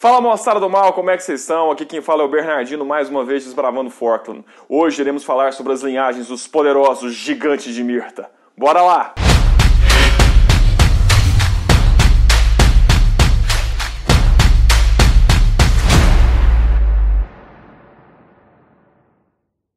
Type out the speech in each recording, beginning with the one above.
Fala moçada do mal, como é que vocês estão? Aqui quem fala é o Bernardino, mais uma vez desbravando Forkland. Hoje iremos falar sobre as linhagens dos poderosos gigantes de Mirta. Bora lá!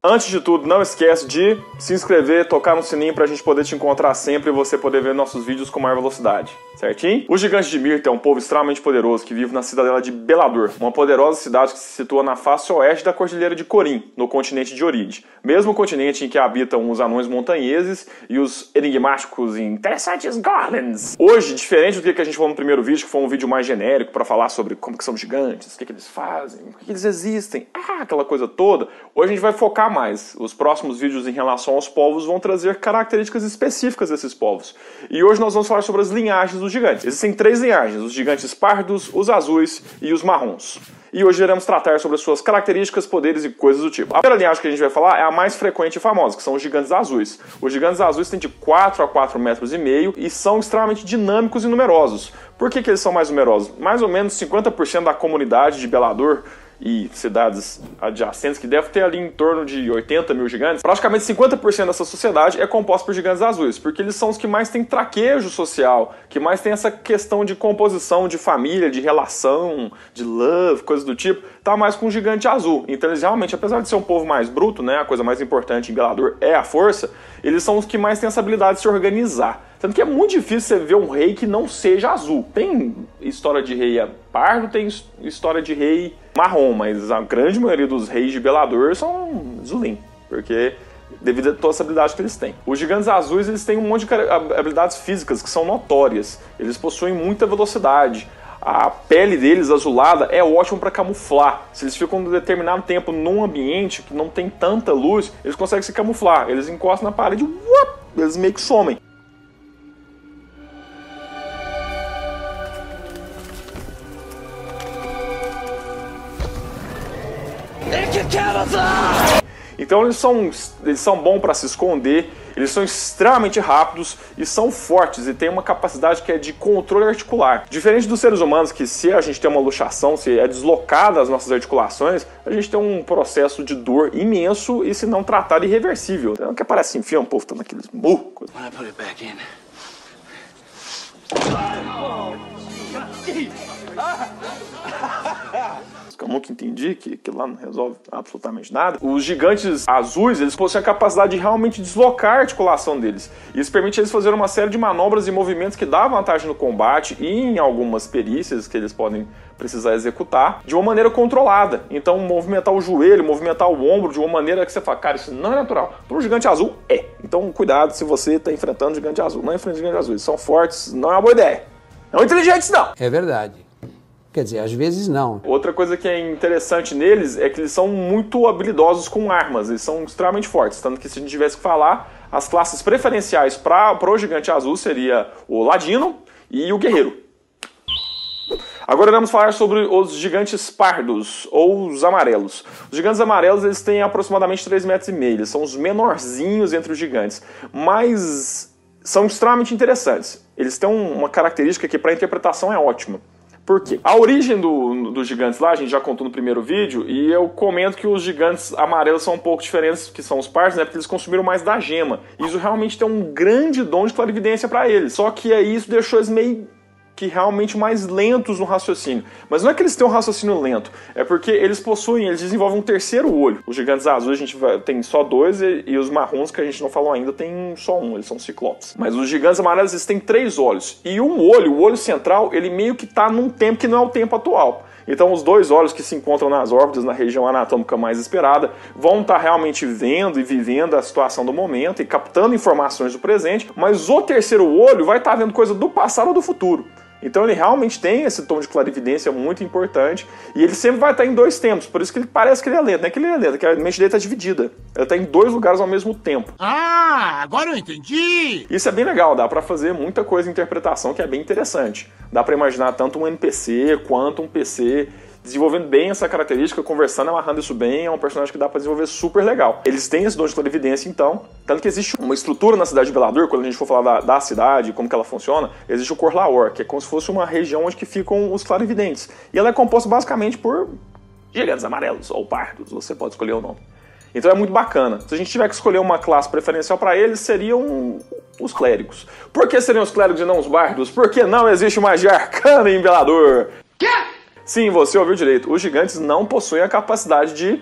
Antes de tudo, não esquece de se inscrever, tocar no sininho pra gente poder te encontrar sempre e você poder ver nossos vídeos com maior velocidade, certinho? Os gigantes de Mirta é um povo extremamente poderoso que vive na cidadela de Belador, uma poderosa cidade que se situa na face oeste da cordilheira de Corim, no continente de Oride, mesmo continente em que habitam os anões montanheses e os enigmáticos e interessantes goblins. Hoje, diferente do que a gente falou no primeiro vídeo, que foi um vídeo mais genérico para falar sobre como que são gigantes, o que, que eles fazem, por que, que eles existem, ah, aquela coisa toda, hoje a gente vai focar mais. Os próximos vídeos em relação aos povos vão trazer características específicas desses povos. E hoje nós vamos falar sobre as linhagens dos gigantes. Existem três linhagens: os gigantes pardos, os azuis e os marrons. E hoje iremos tratar sobre as suas características, poderes e coisas do tipo. A primeira linhagem que a gente vai falar é a mais frequente e famosa, que são os gigantes azuis. Os gigantes azuis têm de 4 a 4 metros e meio e são extremamente dinâmicos e numerosos. Por que, que eles são mais numerosos? Mais ou menos 50% da comunidade de Belador e cidades adjacentes, que deve ter ali em torno de 80 mil gigantes, praticamente 50% dessa sociedade é composta por gigantes azuis, porque eles são os que mais têm traquejo social, que mais tem essa questão de composição de família, de relação, de love, coisas do tipo, tá mais com o gigante azul. Então eles realmente, apesar de ser um povo mais bruto, né, a coisa mais importante em Belador é a força, eles são os que mais têm essa habilidade de se organizar. Tanto que é muito difícil você ver um rei que não seja azul. Tem história de rei pardo, tem história de rei marrom, mas a grande maioria dos reis de Belador são Zulin, porque devido a toda essa habilidade que eles têm. Os gigantes azuis eles têm um monte de habilidades físicas que são notórias. Eles possuem muita velocidade. A pele deles azulada é ótima para camuflar. Se eles ficam um determinado tempo num ambiente que não tem tanta luz, eles conseguem se camuflar. Eles encostam na parede, uap, eles meio que somem. Então eles são, eles são bons para se esconder, eles são extremamente rápidos e são fortes e têm uma capacidade que é de controle articular. Diferente dos seres humanos, que se a gente tem uma luxação, se é deslocada as nossas articulações, a gente tem um processo de dor imenso e se não tratado irreversível. Então, que aparece em filme, o povo tá naqueles burros. Eu nunca entendi que, que lá não resolve absolutamente nada. Os gigantes azuis, eles possuem a capacidade de realmente deslocar a articulação deles. Isso permite eles fazerem uma série de manobras e movimentos que dá vantagem no combate e em algumas perícias que eles podem precisar executar de uma maneira controlada. Então, movimentar o joelho, movimentar o ombro de uma maneira que você fala, cara, isso não é natural. Para o gigante azul, é. Então, cuidado se você está enfrentando gigante azul. Não enfrenta o gigante azul. Eles são fortes, não é uma boa ideia. Não inteligentes, não. É verdade. Quer dizer, às vezes não. Outra coisa que é interessante neles é que eles são muito habilidosos com armas, eles são extremamente fortes. Tanto que se a gente tivesse que falar, as classes preferenciais para o gigante azul seria o ladino e o guerreiro. Agora vamos falar sobre os gigantes pardos, ou os amarelos. Os gigantes amarelos eles têm aproximadamente 3,5 metros, e meio, eles são os menorzinhos entre os gigantes, mas são extremamente interessantes. Eles têm uma característica que para interpretação é ótima. Por quê? A origem do, dos gigantes lá, a gente já contou no primeiro vídeo, e eu comento que os gigantes amarelos são um pouco diferentes que são os pardos, né? Porque eles consumiram mais da gema. Isso realmente tem um grande dom de clarividência para eles. Só que aí isso deixou eles meio que realmente mais lentos no raciocínio. Mas não é que eles têm um raciocínio lento, é porque eles possuem, eles desenvolvem um terceiro olho. Os gigantes azuis a gente tem só dois e, e, os marrons que a gente não falou ainda tem só um, eles são ciclopes. Mas os gigantes amarelos eles têm três olhos. E um olho, o olho central, ele meio que está num tempo que não é o tempo atual. Então, os dois olhos que se encontram nas órbitas, na região anatômica mais esperada, vão estar tá realmente vendo e vivendo a situação do momento e captando informações do presente, mas o terceiro olho vai estar tá vendo coisa do passado ou do futuro. Então ele realmente tem esse tom de clarividência muito importante e ele sempre vai estar em dois tempos, por isso que ele parece que ele é lento, não é que ele é lento, é que a mente dele está dividida. Ele está em dois lugares ao mesmo tempo. Ah, agora eu entendi! Isso é bem legal, dá para fazer muita coisa de interpretação que é bem interessante. Dá para imaginar tanto um NPC quanto um PC desenvolvendo bem essa característica, conversando, amarrando isso bem, é um personagem que dá para desenvolver super legal. Eles têm esse dom de clarividência, então, tanto que existe uma estrutura na cidade de Belador, quando a gente for falar da, da cidade, como que ela funciona, existe o Corlaor, que é como se fosse uma região onde que ficam os clarividentes. E ela é composta basicamente por gigantes amarelos ou pardos, você pode escolher o nome. Então é muito bacana. Se a gente tiver que escolher uma classe preferencial para eles, seriam os clérigos. Por que seriam os clérigos e não os bardos? Porque não existe magia arcana em Belador. Sim, você ouviu direito. Os gigantes não possuem a capacidade de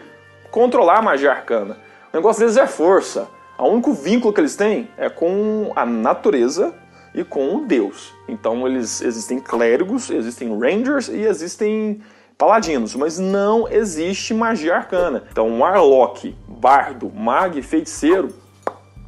controlar a magia arcana. O negócio deles é força. O único vínculo que eles têm é com a natureza e com o Deus. Então eles existem clérigos, existem rangers e existem paladinos, mas não existe magia arcana. Então, um Warlock, Bardo, Mag, Feiticeiro,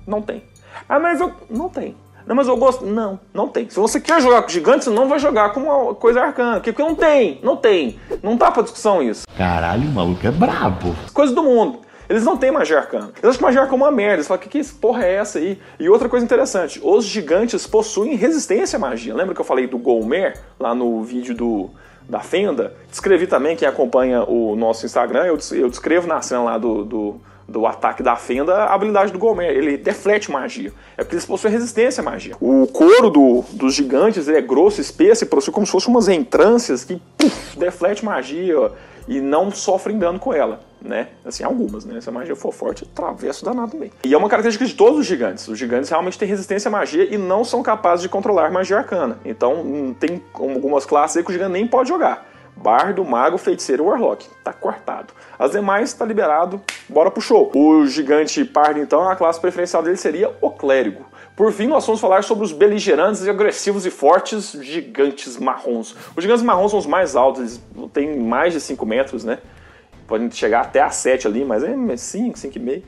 não tem. Ah, mas eu. Não tem. Não, mas eu gosto. Não, não tem. Se você quer jogar com gigantes, você não vai jogar com uma coisa arcana. Porque não tem, não tem. Não tá pra discussão isso. Caralho, o maluco é brabo. Coisa do mundo. Eles não têm magia arcana. Eles acham que magia arcana é uma merda. Eles falam, que, que porra é essa aí? E outra coisa interessante, os gigantes possuem resistência à magia. Lembra que eu falei do Golmer, lá no vídeo do, da Fenda? Descrevi também, quem acompanha o nosso Instagram, eu, eu descrevo na cena lá do, do, do ataque da Fenda a habilidade do Golmer. Ele deflete magia. É porque eles possuem resistência à magia. O couro do, dos gigantes é grosso, espesso e possui como se fossem umas entrâncias que puff, deflete magia e não sofrem dano com ela né? Assim, algumas, né? Se a magia for forte, atravesso danado bem. E é uma característica de todos os gigantes. Os gigantes realmente têm resistência à magia e não são capazes de controlar magia arcana. Então, hum, tem algumas classes aí que o gigante nem pode jogar. Bardo, Mago, Feiticeiro e Warlock. Tá cortado. As demais tá liberado, bora pro show. O gigante Pardo, então, a classe preferencial dele seria o Clérigo. Por fim, nós vamos falar sobre os beligerantes e agressivos e fortes gigantes marrons. Os gigantes marrons são os mais altos, eles têm mais de 5 metros, né? podem chegar até a 7 ali, mas é 5, 5,5.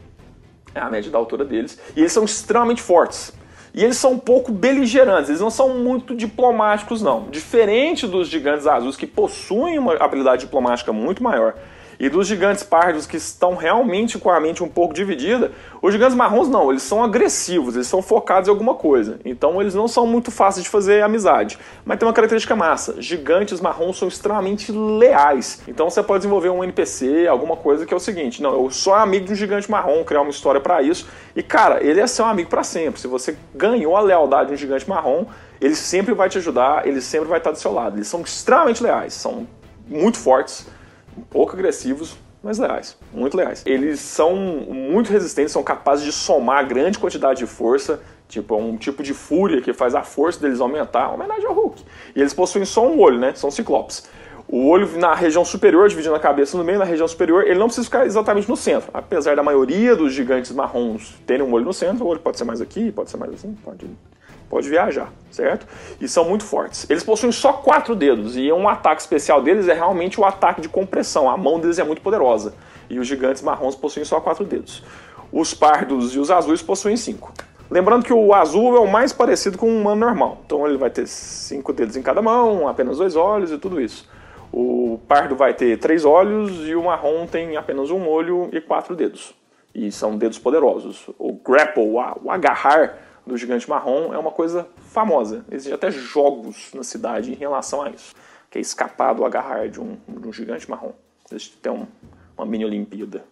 É a média da altura deles. E eles são extremamente fortes. E eles são um pouco beligerantes, eles não são muito diplomáticos, não. Diferente dos gigantes azuis, que possuem uma habilidade diplomática muito maior, e dos gigantes pardos que estão realmente com a mente um pouco dividida, os gigantes marrons não, eles são agressivos, eles são focados em alguma coisa. Então eles não são muito fáceis de fazer amizade. Mas tem uma característica massa: gigantes marrons são extremamente leais. Então você pode desenvolver um NPC, alguma coisa que é o seguinte: não, eu sou amigo de um gigante marrom, criar uma história para isso. E cara, ele é seu amigo para sempre. Se você ganhou a lealdade de um gigante marrom, ele sempre vai te ajudar, ele sempre vai estar do seu lado. Eles são extremamente leais, são muito fortes pouco agressivos, mas leais, muito leais. Eles são muito resistentes, são capazes de somar grande quantidade de força, tipo, é um tipo de fúria que faz a força deles aumentar, homenagem ao Hulk. E eles possuem só um olho, né? São ciclopes. O olho na região superior, dividindo a cabeça no meio, na região superior, ele não precisa ficar exatamente no centro. Apesar da maioria dos gigantes marrons terem um olho no centro, o olho pode ser mais aqui, pode ser mais assim, pode pode viajar, certo? E são muito fortes. Eles possuem só quatro dedos e um ataque especial deles é realmente o ataque de compressão. A mão deles é muito poderosa. E os gigantes marrons possuem só quatro dedos. Os pardos e os azuis possuem cinco. Lembrando que o azul é o mais parecido com um humano normal. Então ele vai ter cinco dedos em cada mão, apenas dois olhos e tudo isso. O pardo vai ter três olhos e o marrom tem apenas um olho e quatro dedos. E são dedos poderosos. O grapple, o agarrar, do gigante marrom é uma coisa famosa. Existem até jogos na cidade em relação a isso, que é escapar do agarrar de um, de um gigante marrom. Existe até um, uma mini Olimpíada.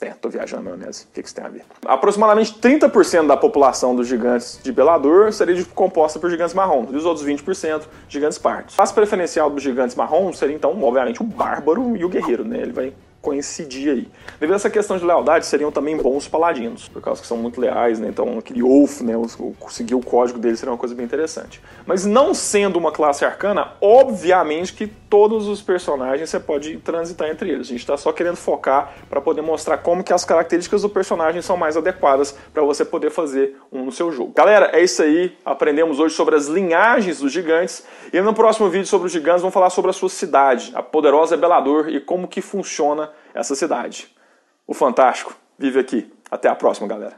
É, tô viajando maionese. O que, que isso tem a ver? Aproximadamente 30% da população dos gigantes de Belador seria composta por gigantes marrons, e os outros 20% gigantes partos. A classe preferencial dos gigantes marrons seria, então, obviamente, o bárbaro e o guerreiro, né? Ele vai coincidir aí. Devido a essa questão de lealdade, seriam também bons paladinos, por causa que são muito leais, né? Então aquele Wolf, né? Conseguir o código deles seria uma coisa bem interessante. Mas não sendo uma classe arcana, obviamente que todos os personagens você pode transitar entre eles. A gente está só querendo focar para poder mostrar como que as características do personagem são mais adequadas para você poder fazer um no seu jogo. Galera, é isso aí. Aprendemos hoje sobre as linhagens dos gigantes e no próximo vídeo sobre os gigantes vamos falar sobre a sua cidade, a poderosa Belador e como que funciona essa cidade. O Fantástico vive aqui. Até a próxima, galera.